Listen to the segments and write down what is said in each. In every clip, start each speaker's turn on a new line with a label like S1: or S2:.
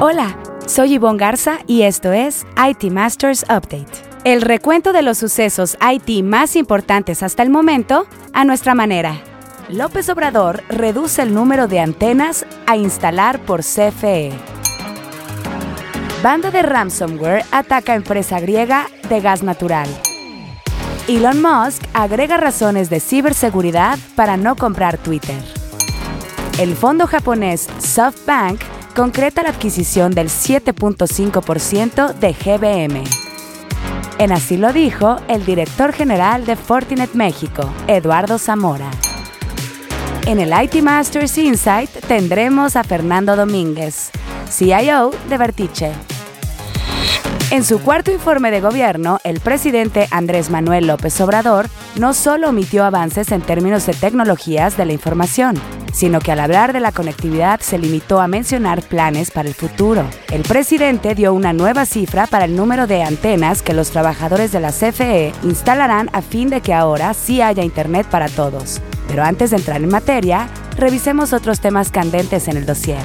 S1: Hola, soy Yvonne Garza y esto es IT Masters Update. El recuento de los sucesos IT más importantes hasta el momento a nuestra manera. López Obrador reduce el número de antenas a instalar por CFE. Banda de ransomware ataca empresa griega de gas natural. Elon Musk agrega razones de ciberseguridad para no comprar Twitter. El fondo japonés SoftBank concreta la adquisición del 7.5% de GBM. En así lo dijo el director general de Fortinet México, Eduardo Zamora. En el IT Masters Insight tendremos a Fernando Domínguez, CIO de Vertice. En su cuarto informe de gobierno, el presidente Andrés Manuel López Obrador no solo omitió avances en términos de tecnologías de la información, sino que al hablar de la conectividad se limitó a mencionar planes para el futuro. El presidente dio una nueva cifra para el número de antenas que los trabajadores de la CFE instalarán a fin de que ahora sí haya Internet para todos. Pero antes de entrar en materia, revisemos otros temas candentes en el dossier.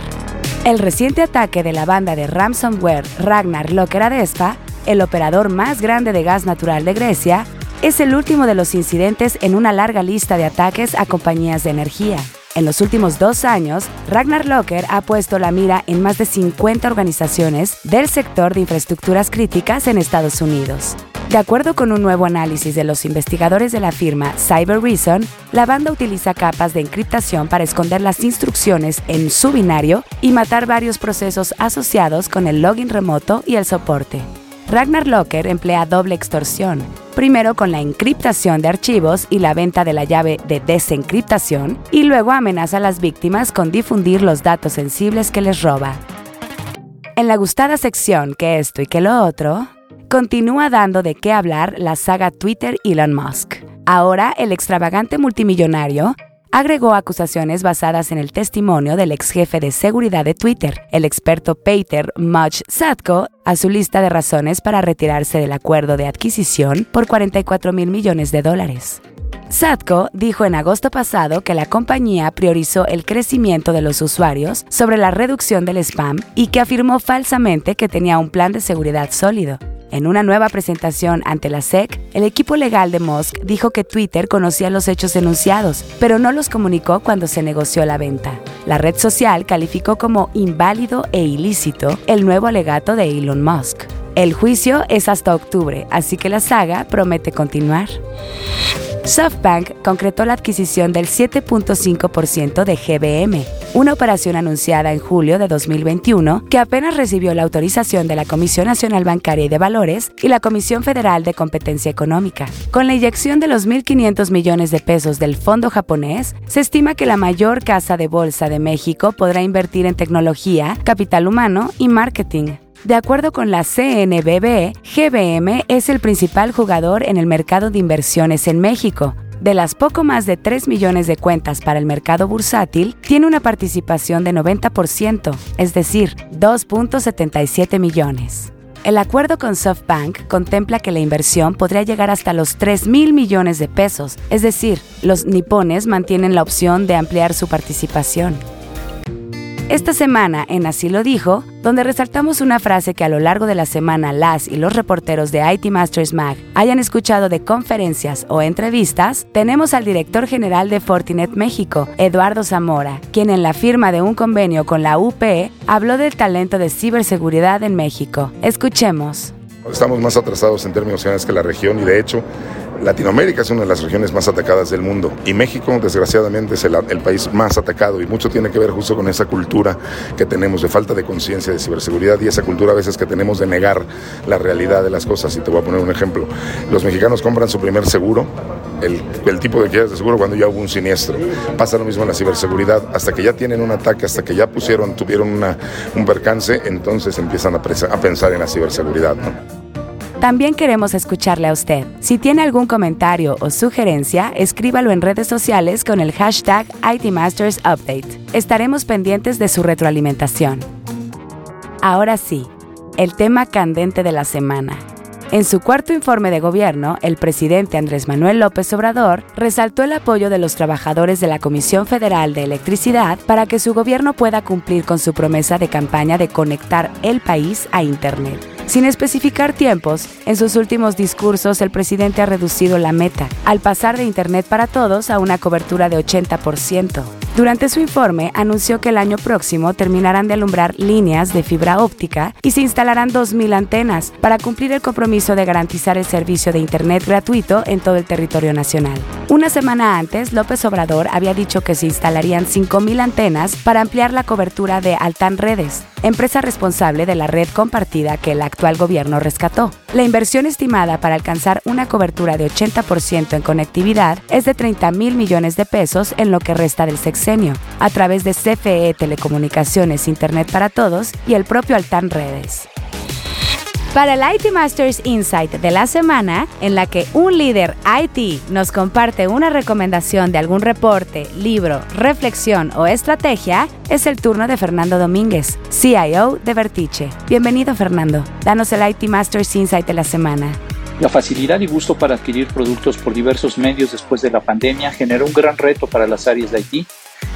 S1: El reciente ataque de la banda de ransomware Ragnar Locker Adespa, el operador más grande de gas natural de Grecia, es el último de los incidentes en una larga lista de ataques a compañías de energía. En los últimos dos años, Ragnar Locker ha puesto la mira en más de 50 organizaciones del sector de infraestructuras críticas en Estados Unidos. De acuerdo con un nuevo análisis de los investigadores de la firma Cyber Reason, la banda utiliza capas de encriptación para esconder las instrucciones en su binario y matar varios procesos asociados con el login remoto y el soporte. Ragnar Locker emplea doble extorsión, primero con la encriptación de archivos y la venta de la llave de desencriptación, y luego amenaza a las víctimas con difundir los datos sensibles que les roba. En la gustada sección que esto y que lo otro, continúa dando de qué hablar la saga Twitter Elon Musk. Ahora el extravagante multimillonario agregó acusaciones basadas en el testimonio del ex jefe de seguridad de Twitter, el experto Peter Much Satko, a su lista de razones para retirarse del acuerdo de adquisición por 44 mil millones de dólares. Satko dijo en agosto pasado que la compañía priorizó el crecimiento de los usuarios sobre la reducción del spam y que afirmó falsamente que tenía un plan de seguridad sólido. En una nueva presentación ante la SEC, el equipo legal de Musk dijo que Twitter conocía los hechos denunciados, pero no los comunicó cuando se negoció la venta. La red social calificó como inválido e ilícito el nuevo alegato de Elon Musk. El juicio es hasta octubre, así que la saga promete continuar. SoftBank concretó la adquisición del 7.5% de GBM, una operación anunciada en julio de 2021 que apenas recibió la autorización de la Comisión Nacional Bancaria y de Valores y la Comisión Federal de Competencia Económica. Con la inyección de los 1.500 millones de pesos del fondo japonés, se estima que la mayor casa de bolsa de México podrá invertir en tecnología, capital humano y marketing. De acuerdo con la CNBB, GBM es el principal jugador en el mercado de inversiones en México. De las poco más de 3 millones de cuentas para el mercado bursátil, tiene una participación de 90%, es decir, 2.77 millones. El acuerdo con SoftBank contempla que la inversión podría llegar hasta los 3 mil millones de pesos, es decir, los nipones mantienen la opción de ampliar su participación. Esta semana en Así lo dijo, donde resaltamos una frase que a lo largo de la semana las y los reporteros de IT Masters Mag hayan escuchado de conferencias o entrevistas, tenemos al director general de Fortinet México, Eduardo Zamora, quien en la firma de un convenio con la UP habló del talento de ciberseguridad en México. Escuchemos.
S2: Estamos más atrasados en términos generales que la región y de hecho Latinoamérica es una de las regiones más atacadas del mundo y México desgraciadamente es el, país más atacado y mucho tiene que ver justo con esa cultura que tenemos de falta de conciencia de ciberseguridad y esa cultura a veces que tenemos de negar la realidad de las cosas. Y te voy a poner un ejemplo. Los mexicanos compran su primer seguro, el, tipo de quieras de seguro cuando ya hubo un siniestro. Pasa lo mismo en la ciberseguridad. Hasta que ya tienen un ataque, hasta que ya pusieron, tuvieron un percance, entonces empiezan a, pensar en la ciberseguridad.
S1: También queremos escucharle a usted. Si tiene algún comentario o sugerencia, escríbalo en redes sociales con el hashtag ITMastersUpdate. Estaremos pendientes de su retroalimentación. Ahora sí, el tema candente de la semana. En su cuarto informe de gobierno, el presidente Andrés Manuel López Obrador resaltó el apoyo de los trabajadores de la Comisión Federal de Electricidad para que su gobierno pueda cumplir con su promesa de campaña de conectar el país a Internet. Sin especificar tiempos, en sus últimos discursos el presidente ha reducido la meta, al pasar de Internet para todos a una cobertura de 80%. Durante su informe anunció que el año próximo terminarán de alumbrar líneas de fibra óptica y se instalarán 2.000 antenas para cumplir el compromiso de garantizar el servicio de Internet gratuito en todo el territorio nacional. Una semana antes, López Obrador había dicho que se instalarían 5.000 antenas para ampliar la cobertura de Altan Redes, empresa responsable de la red compartida que el actual gobierno rescató. La inversión estimada para alcanzar una cobertura de 80% en conectividad es de 30 mil millones de pesos en lo que resta del sexenio, a través de CFE Telecomunicaciones Internet para Todos y el propio Altan Redes. Para el IT Masters Insight de la semana, en la que un líder IT nos comparte una recomendación de algún reporte, libro, reflexión o estrategia, es el turno de Fernando Domínguez, CIO de Vertice. Bienvenido Fernando, danos el IT Masters Insight de la semana.
S3: La facilidad y gusto para adquirir productos por diversos medios después de la pandemia generó un gran reto para las áreas de IT,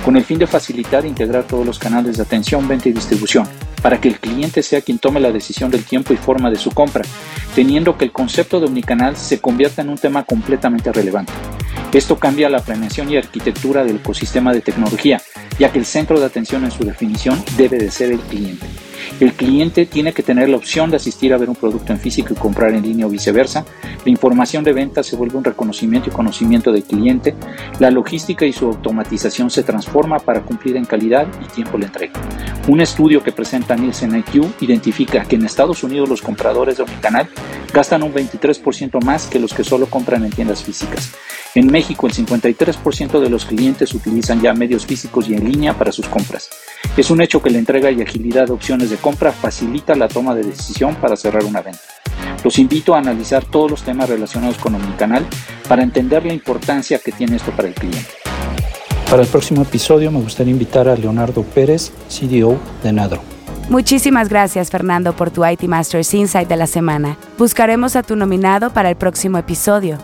S3: con el fin de facilitar e integrar todos los canales de atención, venta y distribución para que el cliente sea quien tome la decisión del tiempo y forma de su compra, teniendo que el concepto de omnicanal se convierta en un tema completamente relevante. Esto cambia la planeación y arquitectura del ecosistema de tecnología, ya que el centro de atención en su definición debe de ser el cliente. El cliente tiene que tener la opción de asistir a ver un producto en físico y comprar en línea o viceversa. La información de venta se vuelve un reconocimiento y conocimiento del cliente. La logística y su automatización se transforma para cumplir en calidad y tiempo la entrega. Un estudio que presenta Nielsen IQ identifica que en Estados Unidos los compradores de Omnicanal gastan un 23% más que los que solo compran en tiendas físicas. En México, el 53% de los clientes utilizan ya medios físicos y en línea para sus compras. Es un hecho que la entrega y agilidad de opciones de compra facilita la toma de decisión para cerrar una venta. Los invito a analizar todos los temas relacionados con Omnicanal para entender la importancia que tiene esto para el cliente.
S4: Para el próximo episodio me gustaría invitar a Leonardo Pérez, CDO de Nadro.
S1: Muchísimas gracias Fernando por tu IT Masters Insight de la semana. Buscaremos a tu nominado para el próximo episodio.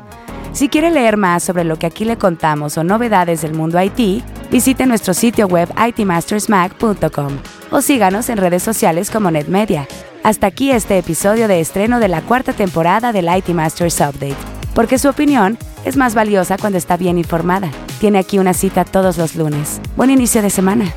S1: Si quiere leer más sobre lo que aquí le contamos o novedades del mundo IT, visite nuestro sitio web itmastersmac.com o síganos en redes sociales como NetMedia. Hasta aquí este episodio de estreno de la cuarta temporada del IT Masters Update, porque su opinión es más valiosa cuando está bien informada. Tiene aquí una cita todos los lunes. Buen inicio de semana.